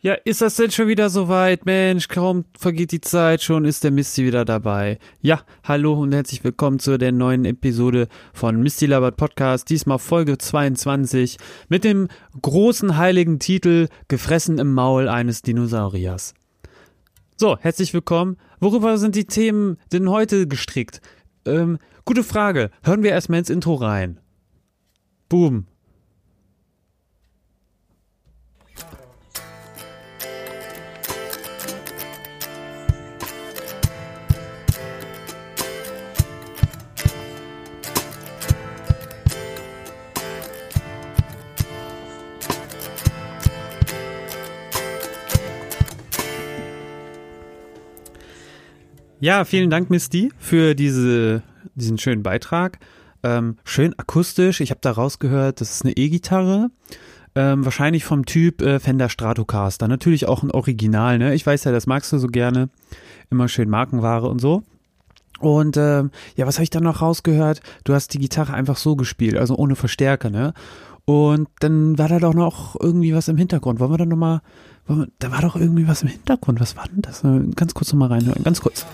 Ja, ist das denn schon wieder soweit? Mensch, kaum vergeht die Zeit, schon ist der Misty wieder dabei. Ja, hallo und herzlich willkommen zu der neuen Episode von Misty Labert Podcast, diesmal Folge 22 mit dem großen heiligen Titel Gefressen im Maul eines Dinosauriers. So, herzlich willkommen. Worüber sind die Themen denn heute gestrickt? Ähm, gute Frage. Hören wir erstmal ins Intro rein. Boom. Ja, vielen Dank, Misty, für diese, diesen schönen Beitrag. Ähm, schön akustisch. Ich habe da rausgehört, das ist eine E-Gitarre. Ähm, wahrscheinlich vom Typ äh, Fender Stratocaster. Natürlich auch ein Original, ne? Ich weiß ja, das magst du so gerne. Immer schön Markenware und so. Und ähm, ja, was habe ich dann noch rausgehört? Du hast die Gitarre einfach so gespielt, also ohne Verstärker, ne? Und dann war da doch noch irgendwie was im Hintergrund. Wollen wir da nochmal, da war doch irgendwie was im Hintergrund. Was war denn das? Ganz kurz nochmal reinhören, ganz kurz.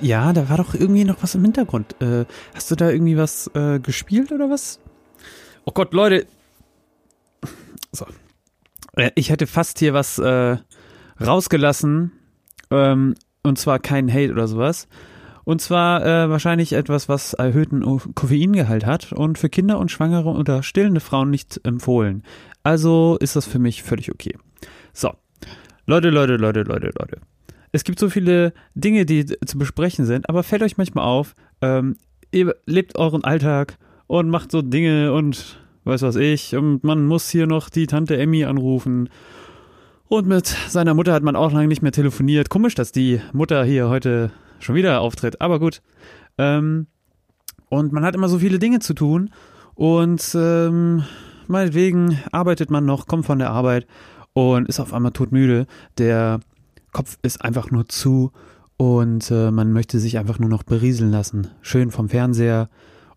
Ja, da war doch irgendwie noch was im Hintergrund. Äh, hast du da irgendwie was äh, gespielt oder was? Oh Gott, Leute. So. Äh, ich hätte fast hier was äh, rausgelassen. Ähm, und zwar kein Hate oder sowas. Und zwar äh, wahrscheinlich etwas, was erhöhten Koffeingehalt hat und für Kinder und Schwangere oder stillende Frauen nicht empfohlen. Also ist das für mich völlig okay. So. Leute, Leute, Leute, Leute, Leute es gibt so viele Dinge, die zu besprechen sind, aber fällt euch manchmal auf, ähm, ihr lebt euren Alltag und macht so Dinge und weiß was ich, und man muss hier noch die Tante Emmy anrufen. Und mit seiner Mutter hat man auch lange nicht mehr telefoniert. Komisch, dass die Mutter hier heute schon wieder auftritt, aber gut. Ähm, und man hat immer so viele Dinge zu tun und ähm, meinetwegen arbeitet man noch, kommt von der Arbeit und ist auf einmal todmüde. Der Kopf ist einfach nur zu und äh, man möchte sich einfach nur noch berieseln lassen. Schön vom Fernseher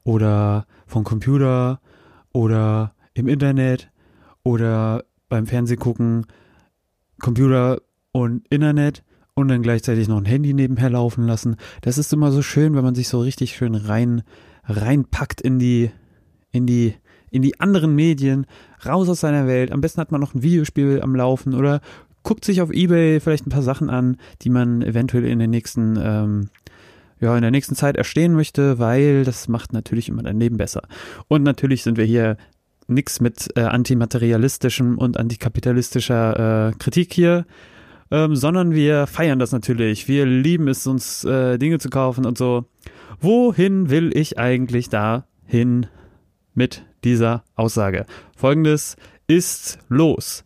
oder vom Computer oder im Internet oder beim Fernsehgucken, Computer und Internet und dann gleichzeitig noch ein Handy nebenher laufen lassen. Das ist immer so schön, wenn man sich so richtig schön rein reinpackt in die in die in die anderen Medien, raus aus seiner Welt. Am besten hat man noch ein Videospiel am Laufen oder guckt sich auf Ebay vielleicht ein paar Sachen an, die man eventuell in den nächsten, ähm, ja, in der nächsten Zeit erstehen möchte, weil das macht natürlich immer dein Leben besser. Und natürlich sind wir hier nichts mit äh, antimaterialistischem und antikapitalistischer äh, Kritik hier, ähm, sondern wir feiern das natürlich. Wir lieben es, uns äh, Dinge zu kaufen und so. Wohin will ich eigentlich da hin mit dieser Aussage? Folgendes ist los.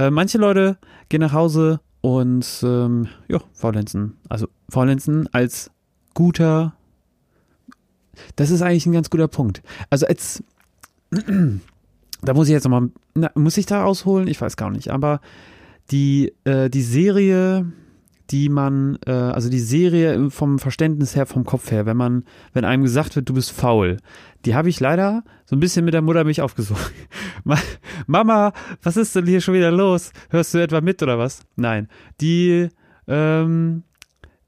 Äh, manche Leute gehen nach Hause und ähm, ja, faulenzen. Also faulenzen als guter. Das ist eigentlich ein ganz guter Punkt. Also als da muss ich jetzt nochmal, muss ich da ausholen? Ich weiß gar nicht. Aber die, äh, die Serie die man, äh, also die Serie vom Verständnis her, vom Kopf her, wenn man, wenn einem gesagt wird, du bist faul, die habe ich leider so ein bisschen mit der Mutter mich aufgesucht. Mama, was ist denn hier schon wieder los? Hörst du etwa mit oder was? Nein. Die, ähm,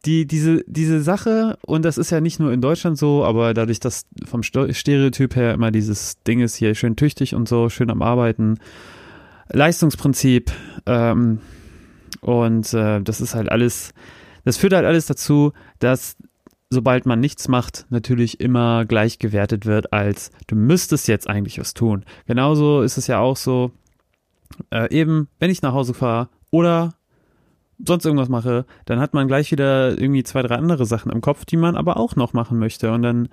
die, diese, diese Sache, und das ist ja nicht nur in Deutschland so, aber dadurch, dass vom Stereotyp her immer dieses Ding ist hier schön tüchtig und so, schön am Arbeiten, Leistungsprinzip, ähm, und äh, das ist halt alles, das führt halt alles dazu, dass sobald man nichts macht, natürlich immer gleich gewertet wird als du müsstest jetzt eigentlich was tun. Genauso ist es ja auch so, äh, eben, wenn ich nach Hause fahre oder sonst irgendwas mache, dann hat man gleich wieder irgendwie zwei, drei andere Sachen im Kopf, die man aber auch noch machen möchte. Und dann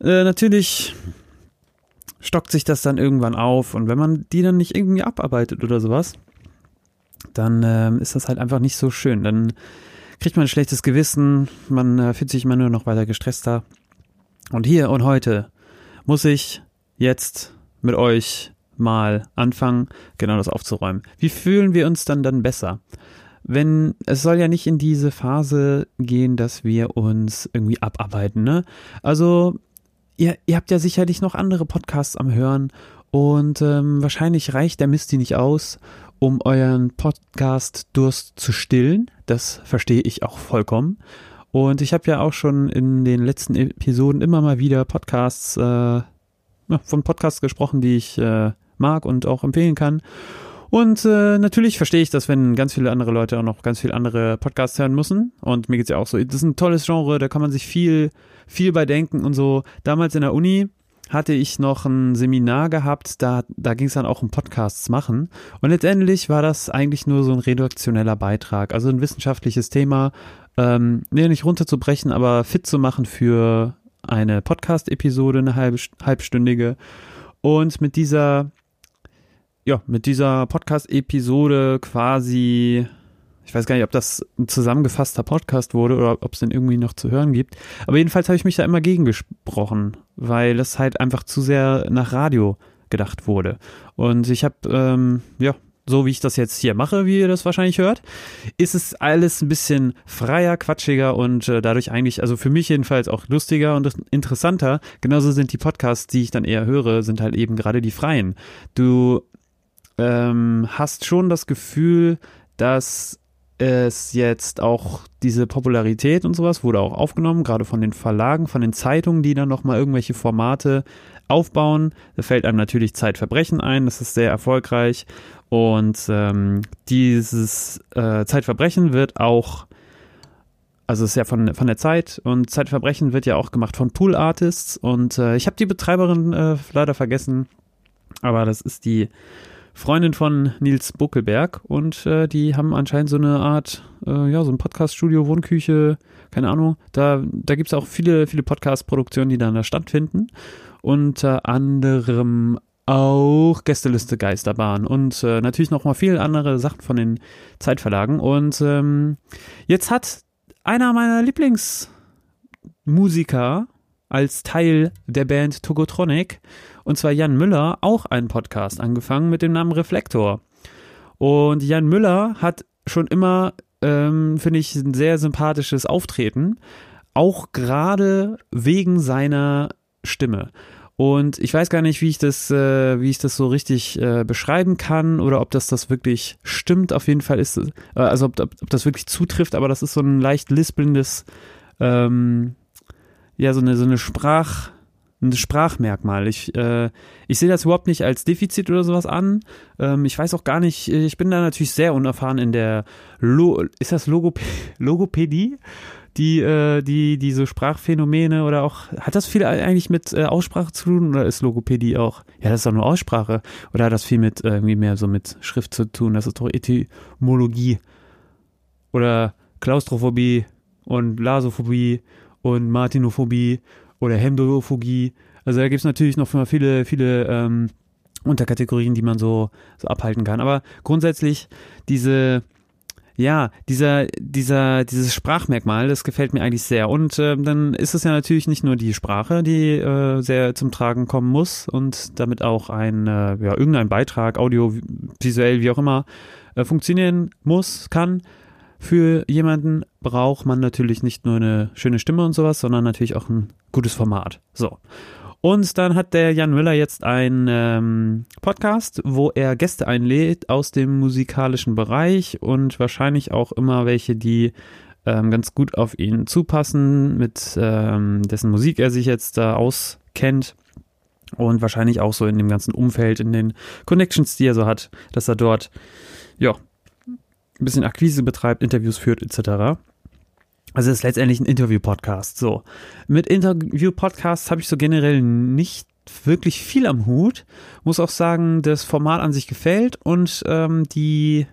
äh, natürlich stockt sich das dann irgendwann auf. Und wenn man die dann nicht irgendwie abarbeitet oder sowas, dann äh, ist das halt einfach nicht so schön. Dann kriegt man ein schlechtes Gewissen, man äh, fühlt sich immer nur noch weiter gestresster. Und hier und heute muss ich jetzt mit euch mal anfangen, genau das aufzuräumen. Wie fühlen wir uns dann dann besser? Wenn es soll ja nicht in diese Phase gehen, dass wir uns irgendwie abarbeiten, ne? Also ihr, ihr habt ja sicherlich noch andere Podcasts am Hören und ähm, wahrscheinlich reicht der Misty nicht aus, um euren Podcast-Durst zu stillen. Das verstehe ich auch vollkommen. Und ich habe ja auch schon in den letzten Episoden immer mal wieder Podcasts, äh, von Podcasts gesprochen, die ich äh, mag und auch empfehlen kann. Und äh, natürlich verstehe ich das, wenn ganz viele andere Leute auch noch ganz viele andere Podcasts hören müssen. Und mir geht's ja auch so. Das ist ein tolles Genre, da kann man sich viel, viel bei denken und so. Damals in der Uni hatte ich noch ein Seminar gehabt, da, da ging es dann auch um Podcasts machen. Und letztendlich war das eigentlich nur so ein redaktioneller Beitrag, also ein wissenschaftliches Thema, ähm, nee, nicht runterzubrechen, aber fit zu machen für eine Podcast-Episode, eine halbe, halbstündige. Und mit dieser ja, mit dieser Podcast-Episode quasi, ich weiß gar nicht, ob das ein zusammengefasster Podcast wurde oder ob es den irgendwie noch zu hören gibt. Aber jedenfalls habe ich mich da immer gegen gesprochen, weil das halt einfach zu sehr nach Radio gedacht wurde. Und ich habe, ähm, ja, so wie ich das jetzt hier mache, wie ihr das wahrscheinlich hört, ist es alles ein bisschen freier, quatschiger und äh, dadurch eigentlich, also für mich jedenfalls auch lustiger und interessanter. Genauso sind die Podcasts, die ich dann eher höre, sind halt eben gerade die freien. Du ähm, hast schon das Gefühl, dass es jetzt auch diese Popularität und sowas wurde auch aufgenommen, gerade von den Verlagen, von den Zeitungen, die dann nochmal irgendwelche Formate aufbauen. Da fällt einem natürlich Zeitverbrechen ein, das ist sehr erfolgreich. Und ähm, dieses äh, Zeitverbrechen wird auch, also ist ja von, von der Zeit und Zeitverbrechen wird ja auch gemacht von Pool Artists. Und äh, ich habe die Betreiberin äh, leider vergessen, aber das ist die Freundin von Nils Buckelberg und äh, die haben anscheinend so eine Art, äh, ja, so ein Podcast-Studio, Wohnküche, keine Ahnung. Da, da gibt es auch viele, viele Podcast-Produktionen, die dann da stattfinden. Unter anderem auch Gästeliste Geisterbahn und äh, natürlich noch mal viele andere Sachen von den Zeitverlagen. Und ähm, jetzt hat einer meiner Lieblingsmusiker als Teil der Band Togotronic und zwar Jan Müller, auch einen Podcast angefangen mit dem Namen Reflektor. Und Jan Müller hat schon immer, ähm, finde ich, ein sehr sympathisches Auftreten, auch gerade wegen seiner Stimme. Und ich weiß gar nicht, wie ich das, äh, wie ich das so richtig äh, beschreiben kann oder ob das das wirklich stimmt. Auf jeden Fall ist, äh, also ob, ob, ob, das wirklich zutrifft, aber das ist so ein leicht lispelndes, ähm, ja, so eine, so eine Sprach, ein Sprachmerkmal. Ich, äh, ich sehe das überhaupt nicht als Defizit oder sowas an. Ähm, ich weiß auch gar nicht, ich bin da natürlich sehr unerfahren in der Lo ist das Logop Logopädie? Die, äh, die, diese Sprachphänomene oder auch, hat das viel eigentlich mit äh, Aussprache zu tun oder ist Logopädie auch? Ja, das ist doch nur Aussprache. Oder hat das viel mit äh, irgendwie mehr so mit Schrift zu tun? Das ist doch Etymologie. Oder Klaustrophobie und Lasophobie und Martinophobie oder Hemdophogie. Also da gibt es natürlich noch viele, viele ähm, Unterkategorien, die man so, so abhalten kann. Aber grundsätzlich diese, ja, dieser, dieser, dieses Sprachmerkmal, das gefällt mir eigentlich sehr. Und äh, dann ist es ja natürlich nicht nur die Sprache, die äh, sehr zum Tragen kommen muss und damit auch ein, äh, ja, irgendein Beitrag, audiovisuell, wie auch immer, äh, funktionieren muss, kann, für jemanden braucht man natürlich nicht nur eine schöne Stimme und sowas, sondern natürlich auch ein gutes Format. So. Und dann hat der Jan Müller jetzt einen ähm, Podcast, wo er Gäste einlädt aus dem musikalischen Bereich und wahrscheinlich auch immer welche, die ähm, ganz gut auf ihn zupassen, mit ähm, dessen Musik er sich jetzt da auskennt und wahrscheinlich auch so in dem ganzen Umfeld, in den Connections, die er so hat, dass er dort ja ein bisschen Akquise betreibt, Interviews führt etc. Also es ist letztendlich ein Interview-Podcast. So. Mit Interview-Podcasts habe ich so generell nicht wirklich viel am Hut. Muss auch sagen, das Format an sich gefällt und ähm, die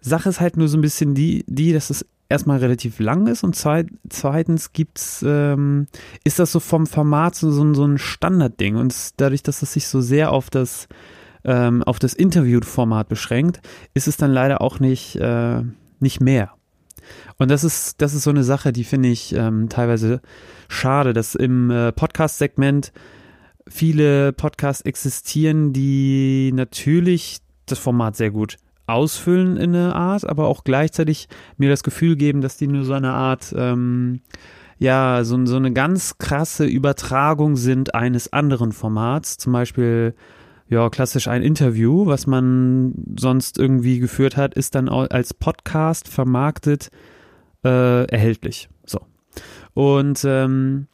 Sache ist halt nur so ein bisschen die, die, dass es erstmal relativ lang ist und zweitens gibt's, ähm, ist das so vom Format so, so, so ein Standardding und dadurch, dass es sich so sehr auf das ähm, auf das Interview-Format beschränkt, ist es dann leider auch nicht, äh, nicht mehr. Und das ist, das ist so eine Sache, die finde ich ähm, teilweise schade, dass im äh, Podcast-Segment viele Podcasts existieren, die natürlich das Format sehr gut ausfüllen in einer Art, aber auch gleichzeitig mir das Gefühl geben, dass die nur so eine Art, ähm, ja so, so eine ganz krasse Übertragung sind eines anderen Formats, zum Beispiel ja, klassisch ein Interview, was man sonst irgendwie geführt hat, ist dann als Podcast vermarktet äh, erhältlich. So. Und ähm,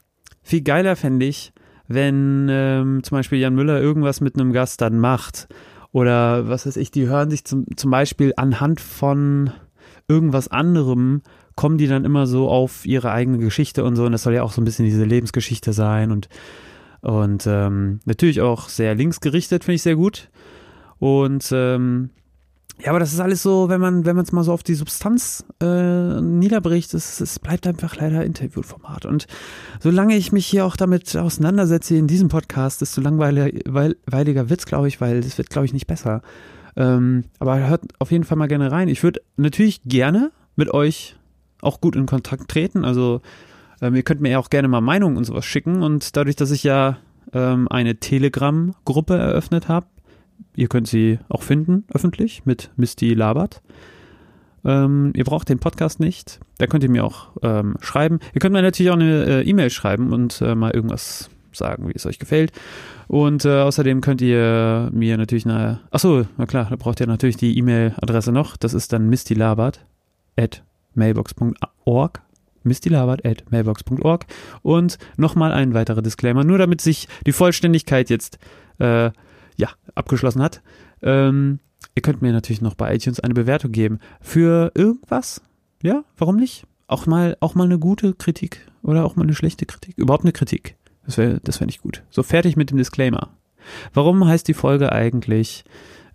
viel geiler fände ich, wenn ähm, zum Beispiel Jan Müller irgendwas mit einem Gast dann macht. Oder was weiß ich, die hören sich zum, zum Beispiel anhand von irgendwas anderem, kommen die dann immer so auf ihre eigene Geschichte und so. Und das soll ja auch so ein bisschen diese Lebensgeschichte sein und und ähm, natürlich auch sehr linksgerichtet, finde ich sehr gut. Und ähm, ja, aber das ist alles so, wenn man, wenn man es mal so auf die Substanz äh, niederbricht, es, es bleibt einfach leider Interviewformat. Und solange ich mich hier auch damit auseinandersetze in diesem Podcast, desto langweiliger wird's, glaube ich, weil es wird, glaube ich, nicht besser. Ähm, aber hört auf jeden Fall mal gerne rein. Ich würde natürlich gerne mit euch auch gut in Kontakt treten. Also ähm, ihr könnt mir ja auch gerne mal Meinungen und sowas schicken. Und dadurch, dass ich ja ähm, eine Telegram-Gruppe eröffnet habe, Ihr könnt sie auch finden, öffentlich, mit Misty Labert. Ähm, ihr braucht den Podcast nicht. Da könnt ihr mir auch ähm, schreiben. Ihr könnt mir natürlich auch eine äh, E-Mail schreiben und äh, mal irgendwas sagen, wie es euch gefällt. Und äh, außerdem könnt ihr mir natürlich eine. Achso, na klar, da braucht ihr natürlich die E-Mail-Adresse noch. Das ist dann mistylabert at mailbox.org mistylabert at mailbox.org und nochmal ein weiterer Disclaimer, nur damit sich die Vollständigkeit jetzt äh, ja, abgeschlossen hat. Ähm, ihr könnt mir natürlich noch bei iTunes eine Bewertung geben. Für irgendwas? Ja, warum nicht? Auch mal, auch mal eine gute Kritik oder auch mal eine schlechte Kritik. Überhaupt eine Kritik. Das wäre das wär nicht gut. So, fertig mit dem Disclaimer. Warum heißt die Folge eigentlich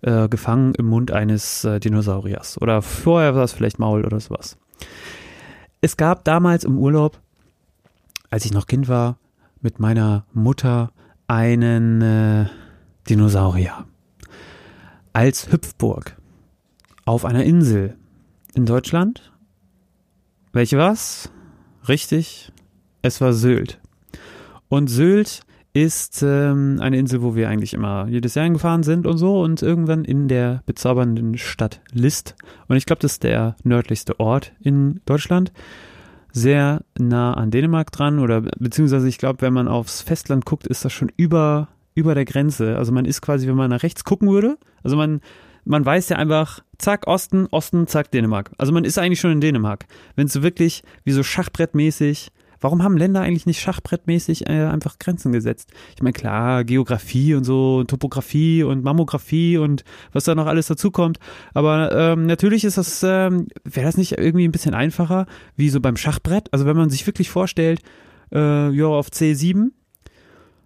äh, Gefangen im Mund eines äh, Dinosauriers? Oder vorher war es vielleicht Maul oder sowas. Es gab damals im Urlaub, als ich noch Kind war, mit meiner Mutter einen äh, Dinosaurier. Als Hüpfburg. Auf einer Insel. In Deutschland. Welche war's? Richtig. Es war Sylt. Und Sylt ist ähm, eine Insel, wo wir eigentlich immer jedes Jahr hingefahren sind und so und irgendwann in der bezaubernden Stadt List. Und ich glaube, das ist der nördlichste Ort in Deutschland. Sehr nah an Dänemark dran oder beziehungsweise ich glaube, wenn man aufs Festland guckt, ist das schon über über der Grenze. Also man ist quasi, wenn man nach rechts gucken würde, also man, man weiß ja einfach, zack, Osten, Osten, zack, Dänemark. Also man ist eigentlich schon in Dänemark. Wenn es so wirklich wie so Schachbrettmäßig, warum haben Länder eigentlich nicht schachbrettmäßig äh, einfach Grenzen gesetzt? Ich meine, klar, Geografie und so, Topografie und Mammographie und was da noch alles dazukommt. Aber ähm, natürlich ist das, ähm, wäre das nicht irgendwie ein bisschen einfacher, wie so beim Schachbrett? Also wenn man sich wirklich vorstellt, äh, ja, auf C7,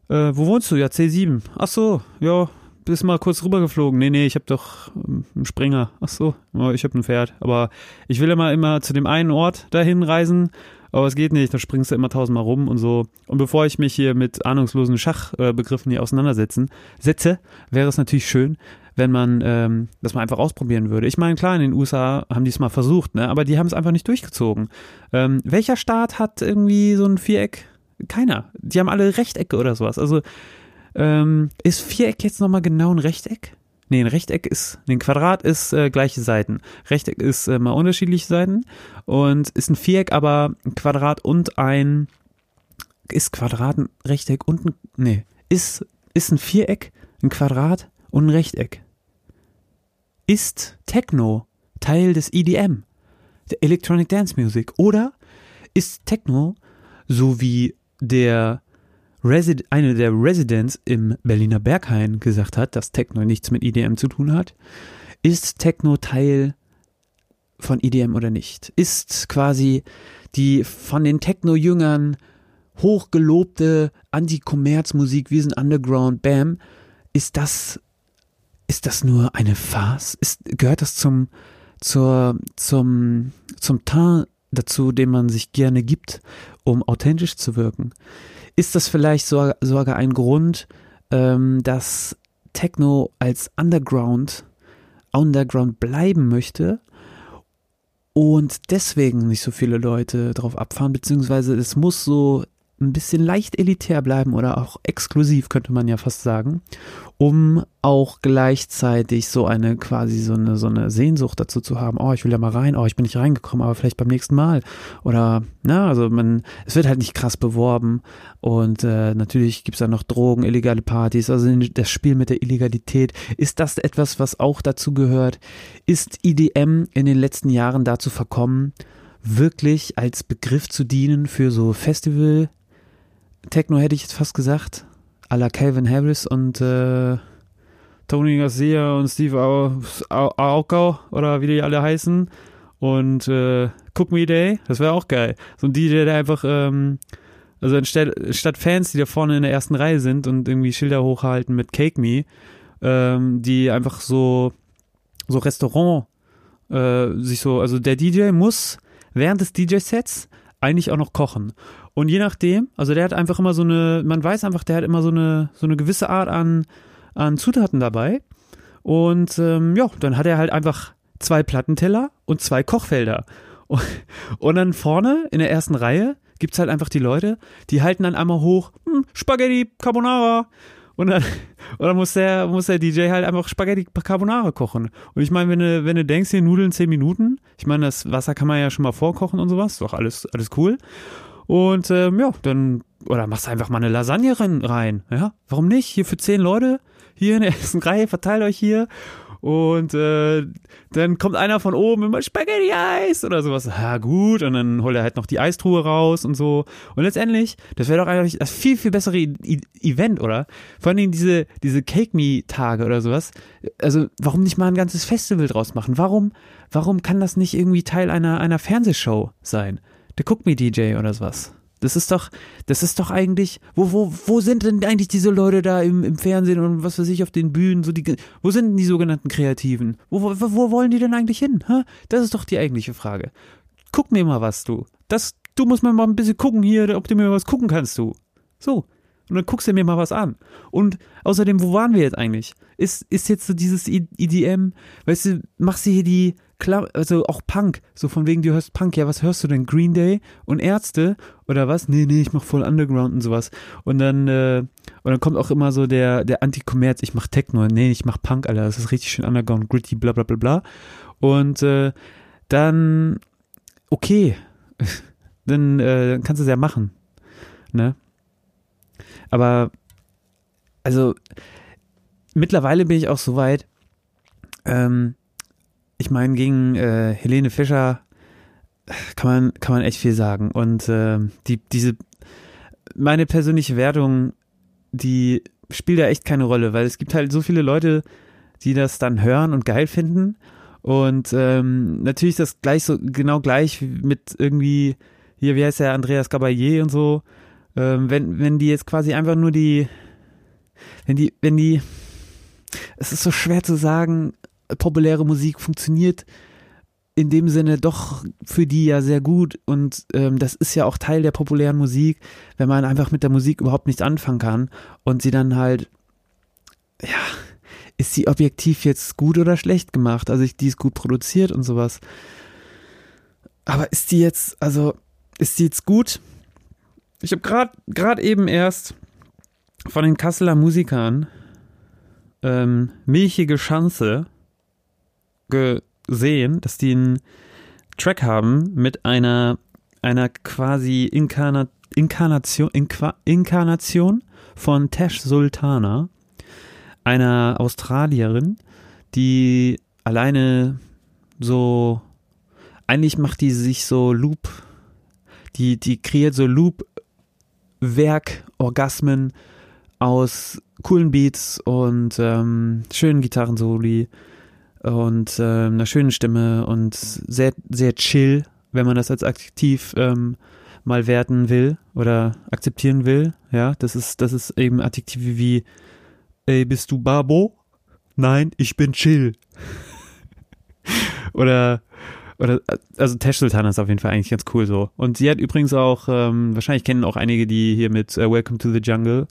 äh, wo wohnst du? Ja, C7. Ach so, ja, bist mal kurz rübergeflogen. Nee, nee, ich habe doch ähm, einen Springer. Ach so, ich habe ein Pferd. Aber ich will immer immer zu dem einen Ort dahin reisen. Aber es geht nicht, da springst du immer tausendmal rum und so. Und bevor ich mich hier mit ahnungslosen Schachbegriffen hier auseinandersetzen setze, wäre es natürlich schön, wenn man ähm, das mal einfach ausprobieren würde. Ich meine, klar, in den USA haben die es mal versucht, ne? aber die haben es einfach nicht durchgezogen. Ähm, welcher Staat hat irgendwie so ein Viereck? Keiner. Die haben alle Rechtecke oder sowas. Also ähm, ist Viereck jetzt nochmal genau ein Rechteck? Nee, ein Rechteck ist, ein Quadrat ist äh, gleiche Seiten. Rechteck ist äh, mal unterschiedliche Seiten und ist ein Viereck, aber ein Quadrat und ein, ist Quadrat ein Rechteck und ein, nee, ist, ist ein Viereck, ein Quadrat und ein Rechteck. Ist Techno Teil des EDM, der Electronic Dance Music, oder ist Techno so wie der Resid eine der Residents im Berliner Berghain gesagt hat, dass Techno nichts mit EDM zu tun hat. Ist Techno Teil von EDM oder nicht? Ist quasi die von den Techno-Jüngern hochgelobte Anti-Kommerz-Musik wie ein Underground Bam, ist das, ist das nur eine Farce? Ist, gehört das zum, zur, zum, zum Teint dazu, den man sich gerne gibt? um authentisch zu wirken. Ist das vielleicht so, sogar ein Grund, ähm, dass Techno als Underground, Underground bleiben möchte und deswegen nicht so viele Leute drauf abfahren, beziehungsweise es muss so ein bisschen leicht elitär bleiben oder auch exklusiv, könnte man ja fast sagen, um auch gleichzeitig so eine quasi so eine, so eine Sehnsucht dazu zu haben, oh, ich will ja mal rein, oh, ich bin nicht reingekommen, aber vielleicht beim nächsten Mal. Oder, na, also man, es wird halt nicht krass beworben und äh, natürlich gibt's da noch Drogen, illegale Partys, also das Spiel mit der Illegalität. Ist das etwas, was auch dazu gehört? Ist IDM in den letzten Jahren dazu verkommen, wirklich als Begriff zu dienen für so Festival, Techno hätte ich jetzt fast gesagt, à la Calvin Harris und äh, Tony Garcia und Steve Aukau oder wie die alle heißen und äh, Cook Me Day, das wäre auch geil. So ein DJ, der einfach, ähm, also statt, statt Fans, die da vorne in der ersten Reihe sind und irgendwie Schilder hochhalten mit Cake Me, ähm, die einfach so, so Restaurant, äh, sich so, also der DJ muss während des DJ-Sets eigentlich auch noch kochen. Und je nachdem, also der hat einfach immer so eine, man weiß einfach, der hat immer so eine, so eine gewisse Art an, an Zutaten dabei. Und ähm, ja, dann hat er halt einfach zwei Plattenteller und zwei Kochfelder. Und, und dann vorne in der ersten Reihe gibt es halt einfach die Leute, die halten dann einmal hoch, hm, Spaghetti Carbonara. Und dann, und dann muss der, muss der DJ halt einfach Spaghetti Carbonara kochen. Und ich meine, wenn du, wenn du denkst, hier Nudeln 10 Minuten, ich meine, das Wasser kann man ja schon mal vorkochen und sowas, doch alles, alles cool. Und ähm, ja, dann, oder machst einfach mal eine Lasagne rein, ja? Warum nicht? Hier für 10 Leute, hier in der ersten Reihe, verteilt euch hier. Und äh, dann kommt einer von oben immer Spaghetti-Eis oder sowas. Ja, gut. Und dann holt er halt noch die Eistruhe raus und so. Und letztendlich, das wäre doch eigentlich das viel, viel bessere I I Event, oder? Vor allem diese, diese Cake-Me-Tage oder sowas. Also, warum nicht mal ein ganzes Festival draus machen? Warum, warum kann das nicht irgendwie Teil einer, einer Fernsehshow sein? Der Cook Me DJ oder sowas. Das ist doch, das ist doch eigentlich, wo, wo, wo sind denn eigentlich diese Leute da im, im Fernsehen und was weiß ich auf den Bühnen, so die, wo sind denn die sogenannten Kreativen? Wo, wo, wo wollen die denn eigentlich hin? Hä? Das ist doch die eigentliche Frage. Guck mir mal was, du. Das, du musst mal ein bisschen gucken hier, ob du mir was gucken kannst, du. So. Und dann guckst du mir mal was an. Und außerdem, wo waren wir jetzt eigentlich? Ist, ist jetzt so dieses EDM, weißt du, machst du hier die, klar, also auch Punk, so von wegen, du hörst Punk, ja, was hörst du denn? Green Day und Ärzte oder was? Nee, nee, ich mach voll Underground und sowas. Und dann, äh, und dann kommt auch immer so der, der Anti-Kommerz, ich mach Techno, nee, ich mach Punk, Alter, das ist richtig schön Underground, gritty, bla bla bla bla. Und äh, dann, okay, dann äh, kannst du es ja machen, ne? Aber, also, mittlerweile bin ich auch so weit, ähm, ich meine, gegen äh, Helene Fischer kann man, kann man echt viel sagen. Und äh, die, diese, meine persönliche Wertung, die spielt da echt keine Rolle, weil es gibt halt so viele Leute, die das dann hören und geil finden. Und ähm, natürlich das gleich so, genau gleich mit irgendwie, hier, wie heißt der, Andreas Gabayé und so. Ähm, wenn, wenn die jetzt quasi einfach nur die, wenn die, wenn die, es ist so schwer zu sagen, populäre Musik funktioniert in dem Sinne doch für die ja sehr gut und ähm, das ist ja auch Teil der populären Musik, wenn man einfach mit der Musik überhaupt nichts anfangen kann und sie dann halt, ja, ist sie objektiv jetzt gut oder schlecht gemacht? Also ich, die ist gut produziert und sowas. Aber ist die jetzt, also ist die jetzt gut? Ich habe gerade gerade eben erst von den Kasseler Musikern ähm, Milchige Schanze gesehen, dass die einen Track haben mit einer, einer quasi Inkarna Inkarnation, Inqua Inkarnation von Tash Sultana, einer Australierin, die alleine so, eigentlich macht die sich so Loop, die, die kreiert so Loop-Werk-Orgasmen aus coolen Beats und ähm, schönen Gitarrensoli und äh, einer schönen Stimme und sehr, sehr chill, wenn man das als aktiv ähm, mal werten will oder akzeptieren will. Ja, das ist, das ist eben Adjektive wie, ey, bist du Babo? Nein, ich bin chill. oder, oder, also Sultana ist auf jeden Fall eigentlich ganz cool so. Und sie hat übrigens auch, ähm, wahrscheinlich kennen auch einige, die hier mit uh, Welcome to the Jungle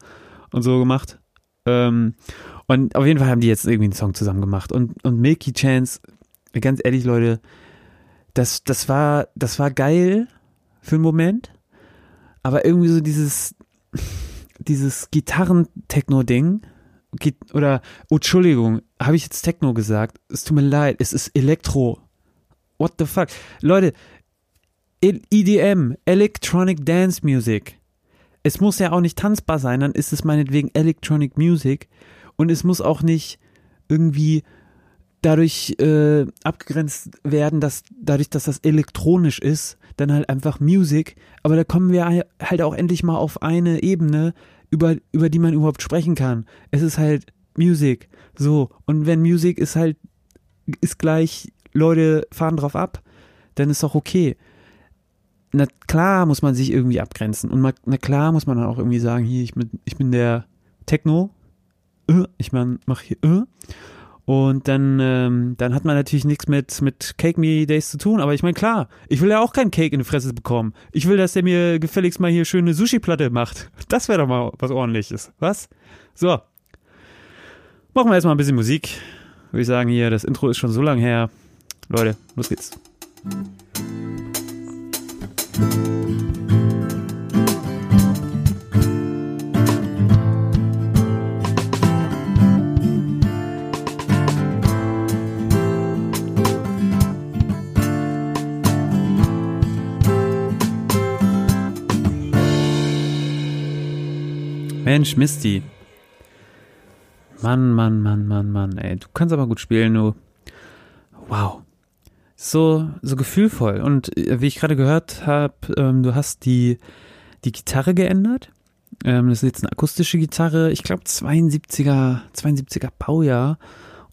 und so gemacht. Ähm, und auf jeden Fall haben die jetzt irgendwie einen Song zusammen gemacht. Und, und Milky Chance, ganz ehrlich, Leute, das, das war, das war geil für einen Moment. aber irgendwie so dieses, dieses Gitarren-Techno-Ding, oder, oh, Entschuldigung, habe ich jetzt Techno gesagt? Es tut mir leid, es ist Elektro. What the fuck? Leute, EDM, Electronic Dance Music. Es muss ja auch nicht tanzbar sein, dann ist es meinetwegen Electronic Music und es muss auch nicht irgendwie dadurch äh, abgegrenzt werden, dass dadurch, dass das elektronisch ist, dann halt einfach Music. Aber da kommen wir halt auch endlich mal auf eine Ebene, über, über die man überhaupt sprechen kann. Es ist halt Music. So. Und wenn Music ist halt, ist gleich, Leute fahren drauf ab, dann ist doch okay. Na klar muss man sich irgendwie abgrenzen. Und na klar muss man dann auch irgendwie sagen, hier, ich bin, ich bin der Techno. Äh, ich mein, mach hier, äh. Und dann, ähm, dann hat man natürlich nichts mit, mit Cake Me Days zu tun. Aber ich meine, klar, ich will ja auch kein Cake in die Fresse bekommen. Ich will, dass der mir gefälligst mal hier schöne Sushi-Platte macht. Das wäre doch mal was ordentliches. Was? So. Machen wir erstmal ein bisschen Musik. Würde ich sagen, hier, das Intro ist schon so lang her. Leute, los geht's. Mensch, Misty. Mann, Mann, Mann, Mann, Mann, ey. Du kannst aber gut spielen, du. Wow. So, so gefühlvoll. Und äh, wie ich gerade gehört habe, ähm, du hast die, die Gitarre geändert. Ähm, das ist jetzt eine akustische Gitarre. Ich glaube 72er, 72er Baujahr.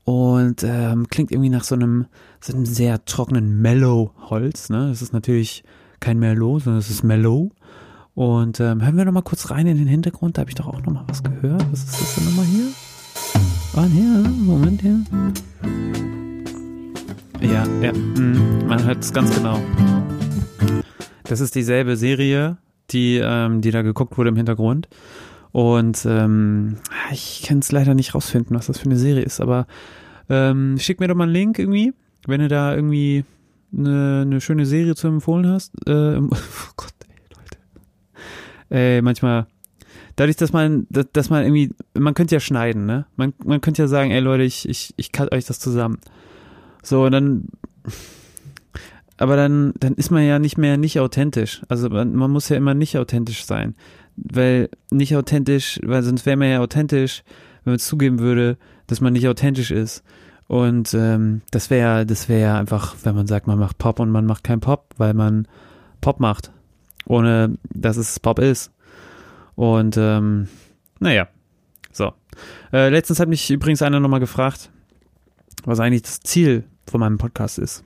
Und ähm, klingt irgendwie nach so einem, so einem sehr trockenen Mellow-Holz. Ne? Das ist natürlich kein Mellow, sondern es ist Mellow. Und ähm, hören wir noch mal kurz rein in den Hintergrund. Da habe ich doch auch noch mal was gehört. Was ist das denn nochmal hier? Ah, hier, Moment hier. Ja, ja, mh, man hört es ganz genau. Das ist dieselbe Serie, die, ähm, die da geguckt wurde im Hintergrund. Und ähm, ich kann es leider nicht rausfinden, was das für eine Serie ist, aber ähm, schick mir doch mal einen Link irgendwie, wenn du da irgendwie eine, eine schöne Serie zu empfohlen hast. Äh, oh Gott, ey, manchmal, dadurch, dass man, dass man irgendwie, man könnte ja schneiden, ne? Man, man könnte ja sagen, ey Leute, ich, ich, ich cut euch das zusammen. So, und dann, aber dann, dann ist man ja nicht mehr nicht authentisch. Also man, man muss ja immer nicht authentisch sein. Weil nicht authentisch, weil sonst wäre man ja authentisch, wenn man zugeben würde, dass man nicht authentisch ist. Und ähm, das wäre das wäre einfach, wenn man sagt, man macht Pop und man macht kein Pop, weil man Pop macht ohne dass es Pop ist. Und ähm, naja, so. Äh, letztens hat mich übrigens einer nochmal gefragt, was eigentlich das Ziel von meinem Podcast ist.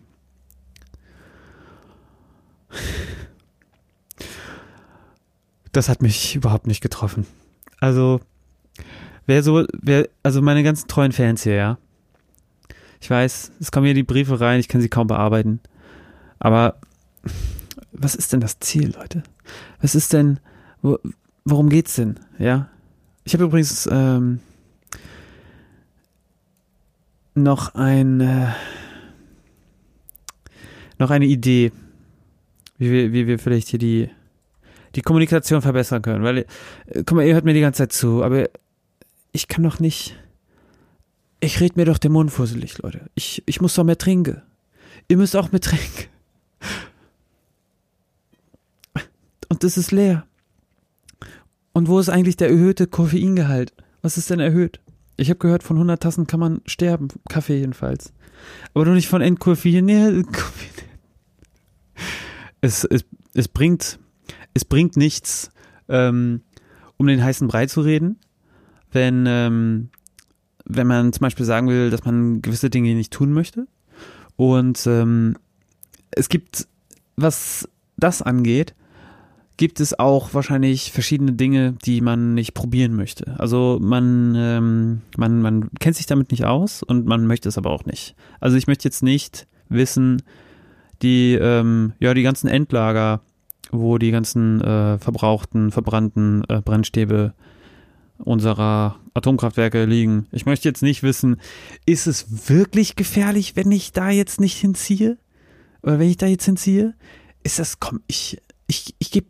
Das hat mich überhaupt nicht getroffen. Also, wer so, wer, also meine ganzen treuen Fans hier, ja. Ich weiß, es kommen hier die Briefe rein, ich kann sie kaum bearbeiten. Aber was ist denn das Ziel, Leute? Was ist denn, wo, worum geht's denn? Ja. Ich habe übrigens ähm, noch ein äh, noch eine Idee, wie wir, wie wir vielleicht hier die die Kommunikation verbessern können. Weil, äh, guck mal, ihr hört mir die ganze Zeit zu, aber ich kann doch nicht. Ich red mir doch den Mund fusselig, Leute. Ich, ich muss doch mehr trinken. Ihr müsst auch mehr trinken. Und das ist leer. Und wo ist eigentlich der erhöhte Koffeingehalt? Was ist denn erhöht? Ich habe gehört, von 100 Tassen kann man sterben, Kaffee jedenfalls. Aber doch nicht von entkoffeiniert. Es, es, es, bringt, es bringt nichts, ähm, um den heißen Brei zu reden, wenn, ähm, wenn man zum Beispiel sagen will, dass man gewisse Dinge nicht tun möchte. Und ähm, es gibt, was das angeht, gibt es auch wahrscheinlich verschiedene Dinge, die man nicht probieren möchte. Also man, ähm, man, man kennt sich damit nicht aus und man möchte es aber auch nicht. Also ich möchte jetzt nicht wissen, die, ähm, ja, die ganzen Endlager, wo die ganzen äh, verbrauchten, verbrannten äh, Brennstäbe unserer Atomkraftwerke liegen. Ich möchte jetzt nicht wissen, ist es wirklich gefährlich, wenn ich da jetzt nicht hinziehe? Oder wenn ich da jetzt hinziehe? Ist das, komm, ich, ich, ich gebe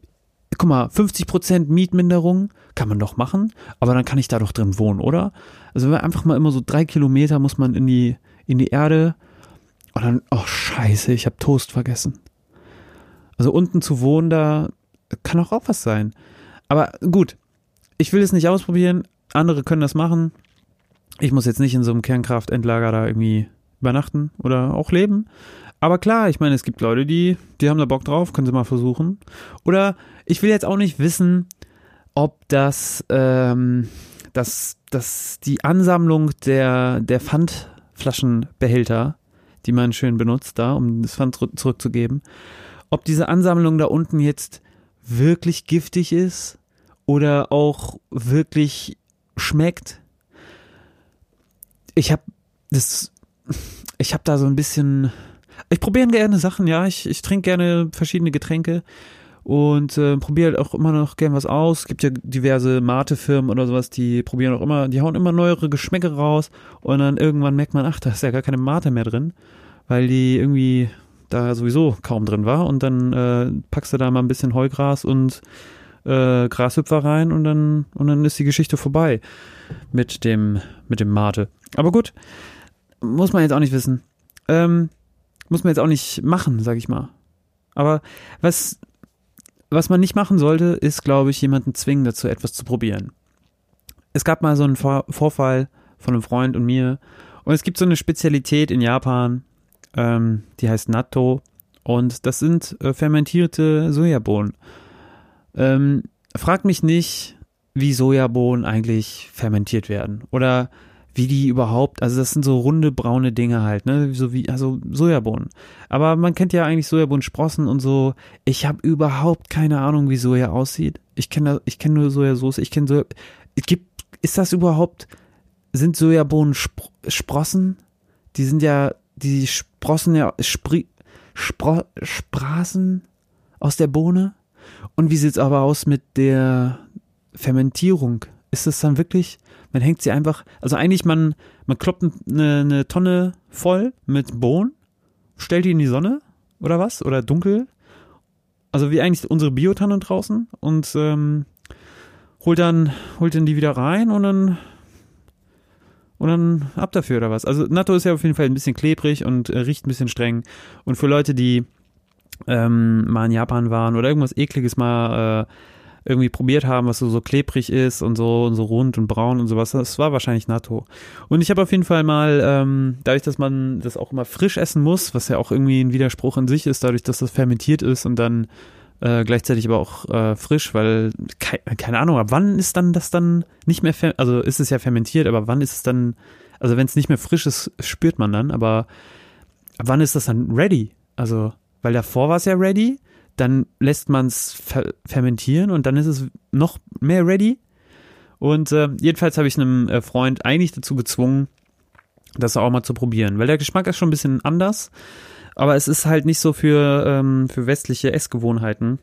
guck mal, 50% Mietminderung kann man doch machen, aber dann kann ich da doch drin wohnen, oder? Also einfach mal immer so drei Kilometer muss man in die, in die Erde und dann, oh scheiße, ich habe Toast vergessen. Also unten zu wohnen, da kann auch, auch was sein. Aber gut, ich will es nicht ausprobieren, andere können das machen. Ich muss jetzt nicht in so einem Kernkraftendlager da irgendwie übernachten oder auch leben. Aber klar, ich meine, es gibt Leute, die, die haben da Bock drauf, können sie mal versuchen. Oder ich will jetzt auch nicht wissen, ob das, ähm, das, das die Ansammlung der, der Pfandflaschenbehälter, die man schön benutzt da, um das Pfand zurückzugeben, ob diese Ansammlung da unten jetzt wirklich giftig ist oder auch wirklich schmeckt. Ich habe das, ich habe da so ein bisschen ich probiere gerne Sachen, ja. Ich, ich trinke gerne verschiedene Getränke und äh, probiere halt auch immer noch gern was aus. Es gibt ja diverse Mate-Firmen oder sowas, die probieren auch immer, die hauen immer neuere Geschmäcke raus und dann irgendwann merkt man, ach, da ist ja gar keine Mate mehr drin, weil die irgendwie da sowieso kaum drin war und dann äh, packst du da mal ein bisschen Heugras und äh, Grashüpfer rein und dann und dann ist die Geschichte vorbei mit dem mit dem Mate. Aber gut, muss man jetzt auch nicht wissen. Ähm, muss man jetzt auch nicht machen, sag ich mal. Aber was, was man nicht machen sollte, ist, glaube ich, jemanden zwingen dazu, etwas zu probieren. Es gab mal so einen Vor Vorfall von einem Freund und mir. Und es gibt so eine Spezialität in Japan, ähm, die heißt Natto. Und das sind äh, fermentierte Sojabohnen. Ähm, fragt mich nicht, wie Sojabohnen eigentlich fermentiert werden. Oder wie die überhaupt, also das sind so runde braune Dinge halt, ne, so wie also Sojabohnen. Aber man kennt ja eigentlich Sojabohnensprossen und so. Ich habe überhaupt keine Ahnung, wie Soja aussieht. Ich kenne ich kenne nur Sojasauce, ich kenne so gibt ist das überhaupt sind Sojabohnen Sprossen? Die sind ja die Sprossen ja Spri, Spro, Sprasen aus der Bohne. Und wie sieht's aber aus mit der Fermentierung? Ist es dann wirklich man hängt sie einfach, also eigentlich man, man kloppt eine, eine Tonne voll mit Bohnen, stellt die in die Sonne oder was? Oder dunkel. Also wie eigentlich unsere Biotannen draußen und ähm, holt dann, holt dann die wieder rein und dann und dann ab dafür oder was. Also Natto ist ja auf jeden Fall ein bisschen klebrig und äh, riecht ein bisschen streng. Und für Leute, die ähm, mal in Japan waren oder irgendwas ekliges mal äh, irgendwie probiert haben, was so, so klebrig ist und so und so rund und braun und sowas. Das war wahrscheinlich Natto. Und ich habe auf jeden Fall mal, ähm, dadurch, dass man das auch immer frisch essen muss, was ja auch irgendwie ein Widerspruch in sich ist, dadurch, dass das fermentiert ist und dann äh, gleichzeitig aber auch äh, frisch, weil ke keine Ahnung, ab wann ist dann das dann nicht mehr, also ist es ja fermentiert, aber wann ist es dann, also wenn es nicht mehr frisch ist, spürt man dann, aber ab wann ist das dann ready? Also, weil davor war es ja ready dann lässt man es fer fermentieren und dann ist es noch mehr ready. Und äh, jedenfalls habe ich einem äh, Freund eigentlich dazu gezwungen, das auch mal zu probieren, weil der Geschmack ist schon ein bisschen anders, aber es ist halt nicht so für, ähm, für westliche Essgewohnheiten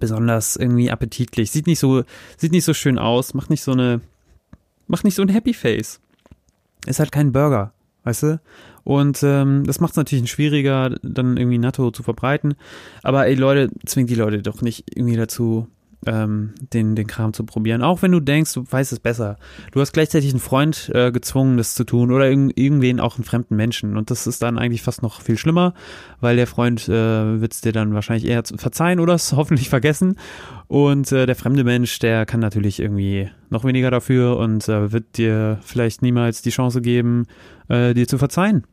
besonders irgendwie appetitlich. Sieht nicht so, sieht nicht so schön aus, macht nicht so eine, macht nicht so ein Happy Face. Ist halt kein Burger, weißt du? Und ähm, das macht es natürlich schwieriger, dann irgendwie Natto zu verbreiten. Aber ey Leute, zwingt die Leute doch nicht irgendwie dazu, ähm, den, den Kram zu probieren. Auch wenn du denkst, du weißt es besser. Du hast gleichzeitig einen Freund äh, gezwungen, das zu tun oder irg irgendwen, auch einen fremden Menschen. Und das ist dann eigentlich fast noch viel schlimmer, weil der Freund äh, wird es dir dann wahrscheinlich eher verzeihen oder es hoffentlich vergessen. Und äh, der fremde Mensch, der kann natürlich irgendwie noch weniger dafür und äh, wird dir vielleicht niemals die Chance geben, äh, dir zu verzeihen.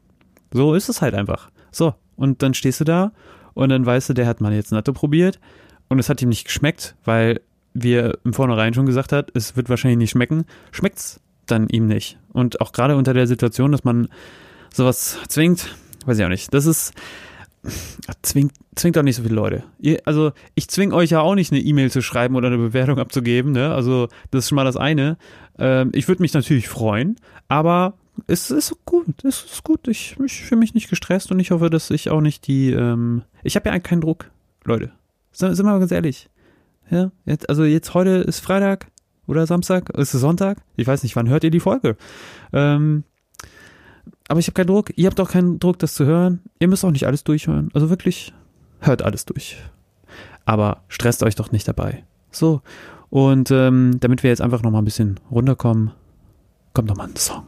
So ist es halt einfach. So, und dann stehst du da und dann weißt du, der hat mal jetzt Natto probiert und es hat ihm nicht geschmeckt, weil wir im Vornherein schon gesagt hat, es wird wahrscheinlich nicht schmecken, schmeckt's dann ihm nicht. Und auch gerade unter der Situation, dass man sowas zwingt, weiß ich auch nicht. Das ist zwingt zwingt auch nicht so viele Leute. Ihr, also ich zwinge euch ja auch nicht eine E-Mail zu schreiben oder eine Bewertung abzugeben. Ne? Also das ist schon mal das eine. Ähm, ich würde mich natürlich freuen, aber es ist gut, es ist gut. Ich, ich fühle mich nicht gestresst und ich hoffe, dass ich auch nicht die. Ähm, ich habe ja keinen Druck, Leute. Sind, wir mal ganz ehrlich. Ja, jetzt, also jetzt heute ist Freitag oder Samstag, ist es Sonntag. Ich weiß nicht, wann hört ihr die Folge? Ähm, aber ich habe keinen Druck. Ihr habt auch keinen Druck, das zu hören. Ihr müsst auch nicht alles durchhören. Also wirklich, hört alles durch. aber stresst euch doch nicht dabei. So, und ähm, damit wir jetzt einfach nochmal ein bisschen runterkommen, kommt nochmal ein Song.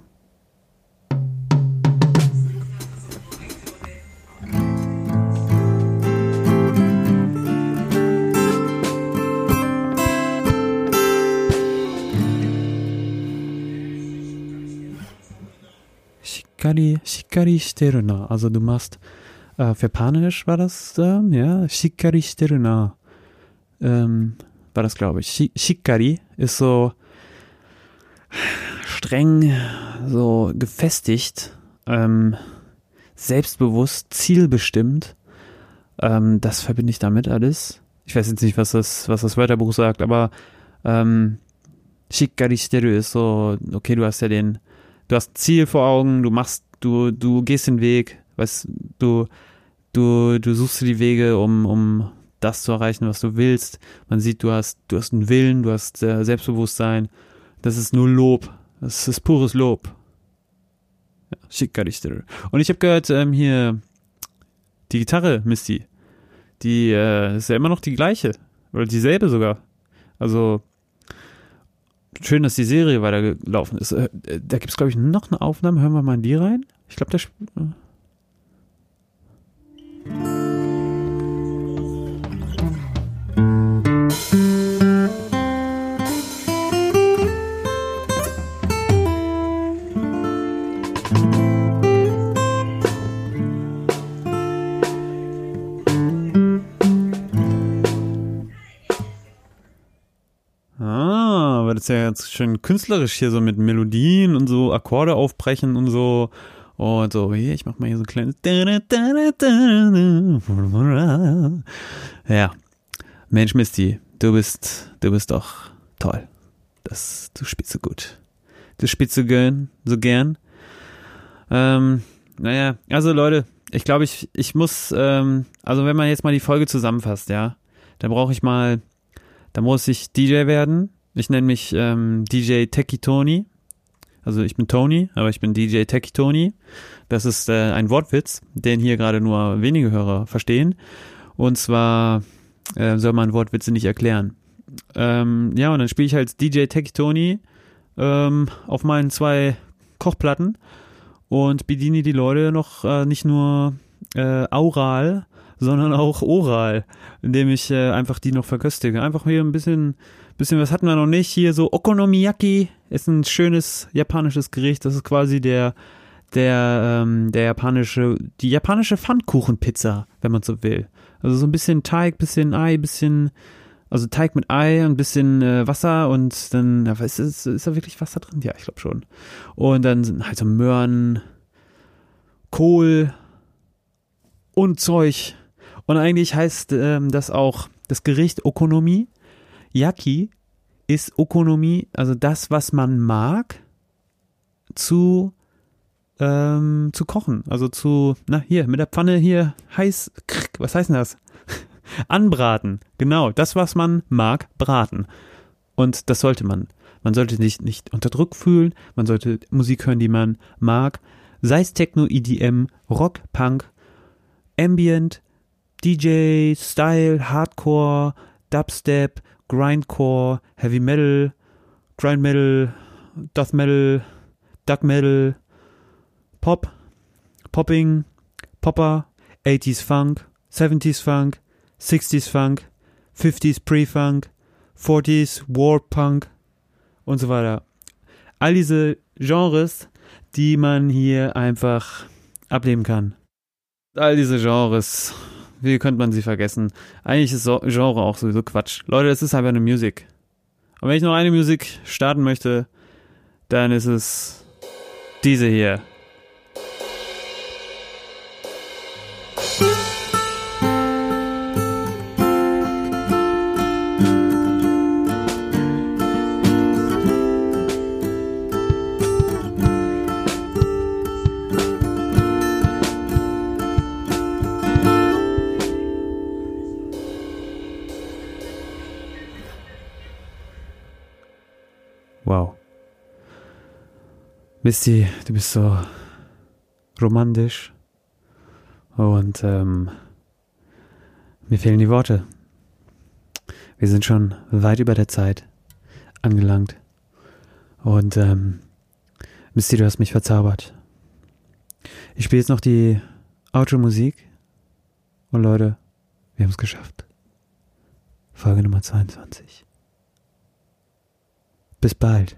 Shikari, Shikari shiteru Also du machst, äh, für Panisch war das, äh, ja, Shikari shiteru Ähm, war das, glaube ich. Shikari ist so streng, so gefestigt, ähm, selbstbewusst, zielbestimmt. Ähm, das verbinde ich damit alles. Ich weiß jetzt nicht, was das, was das Wörterbuch sagt, aber ähm, Shikari shiteru ist so, okay, du hast ja den, du hast Ziel vor Augen, du machst, du, du gehst den Weg, weißt du, du, du suchst dir die Wege, um, um das zu erreichen, was du willst. Man sieht, du hast, du hast einen Willen, du hast äh, Selbstbewusstsein. Das ist nur Lob. Das ist pures Lob. Ja, Shikaristeru. Und ich habe gehört, ähm, hier die Gitarre, Misty, die äh, ist ja immer noch die gleiche. Oder dieselbe sogar. Also schön, dass die Serie weitergelaufen ist. Äh, da gibt es, glaube ich, noch eine Aufnahme. Hören wir mal in die rein. Ich glaube, der. Äh ist ja jetzt schön künstlerisch hier so mit Melodien und so Akkorde aufbrechen und so. Und so, hier, ich mach mal hier so ein kleines. Ja. Mensch, Misty, du bist, du bist doch toll. Das, du spielst so gut. Du spielst so gern, so gern. Ähm, naja, also Leute, ich glaube, ich, ich muss, ähm, also wenn man jetzt mal die Folge zusammenfasst, ja, dann brauche ich mal, da muss ich DJ werden, ich nenne mich ähm, DJ Techie Tony. Also ich bin Tony, aber ich bin DJ Techie Tony. Das ist äh, ein Wortwitz, den hier gerade nur wenige Hörer verstehen. Und zwar äh, soll man Wortwitze nicht erklären. Ähm, ja, und dann spiele ich halt DJ Techie Tony ähm, auf meinen zwei Kochplatten und bediene die Leute noch äh, nicht nur äh, aural, sondern auch oral, indem ich äh, einfach die noch verköstige. Einfach hier ein bisschen bisschen was hatten wir noch nicht. Hier so Okonomiyaki ist ein schönes japanisches Gericht. Das ist quasi der, der, ähm, der japanische, die japanische Pfannkuchenpizza, wenn man so will. Also so ein bisschen Teig, bisschen Ei, bisschen, also Teig mit Ei, ein bisschen äh, Wasser und dann, ja, ist, ist, ist da wirklich Wasser drin? Ja, ich glaube schon. Und dann sind halt so Möhren, Kohl und Zeug. Und eigentlich heißt ähm, das auch das Gericht Okonomie Yaki ist Ökonomie, also das, was man mag, zu, ähm, zu kochen. Also zu, na hier, mit der Pfanne hier heiß, was heißt denn das? Anbraten. Genau, das, was man mag, braten. Und das sollte man. Man sollte sich nicht unter Druck fühlen, man sollte Musik hören, die man mag. Sei es Techno, EDM, Rock, Punk, Ambient, DJ, Style, Hardcore, Dubstep, Grindcore, Heavy Metal, Grind Metal, Death Metal, Dark Metal, Pop, Popping, Popper, 80s Funk, 70s Funk, 60s Funk, 50s Pre-Funk, 40s War Punk und so weiter. All diese Genres, die man hier einfach ableben kann. All diese Genres wie könnte man sie vergessen? Eigentlich ist Genre auch sowieso Quatsch. Leute, es ist einfach eine Musik. Und wenn ich noch eine Musik starten möchte, dann ist es diese hier. Misty, du bist so romantisch und ähm, mir fehlen die Worte. Wir sind schon weit über der Zeit angelangt. Und ähm, Misty, du hast mich verzaubert. Ich spiele jetzt noch die Outro-Musik. Und Leute, wir haben es geschafft. Folge Nummer 22. Bis bald.